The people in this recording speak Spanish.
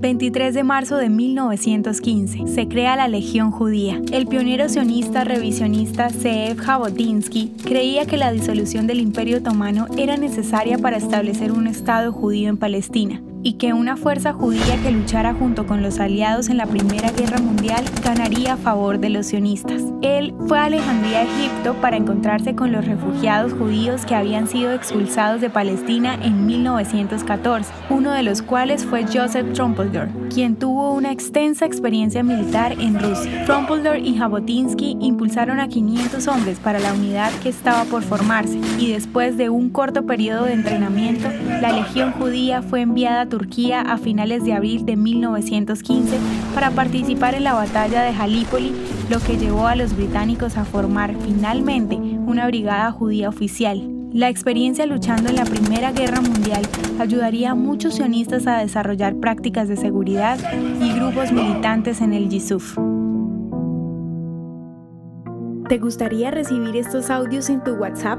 23 de marzo de 1915, se crea la Legión Judía. El pionero sionista revisionista Zeev Jabotinsky creía que la disolución del Imperio Otomano era necesaria para establecer un Estado judío en Palestina y que una fuerza judía que luchara junto con los aliados en la Primera Guerra Mundial ganaría a favor de los sionistas. Él fue a Alejandría, Egipto, para encontrarse con los refugiados judíos que habían sido expulsados de Palestina en 1914, uno de los cuales fue Joseph Trumpeldor, quien tuvo una extensa experiencia militar en Rusia. Trumpeldor y Jabotinsky impulsaron a 500 hombres para la unidad que estaba por formarse, y después de un corto periodo de entrenamiento, la Legión Judía fue enviada Turquía a finales de abril de 1915 para participar en la batalla de Galípoli, lo que llevó a los británicos a formar finalmente una brigada judía oficial. La experiencia luchando en la Primera Guerra Mundial ayudaría a muchos sionistas a desarrollar prácticas de seguridad y grupos militantes en el Yisuf. ¿Te gustaría recibir estos audios en tu WhatsApp?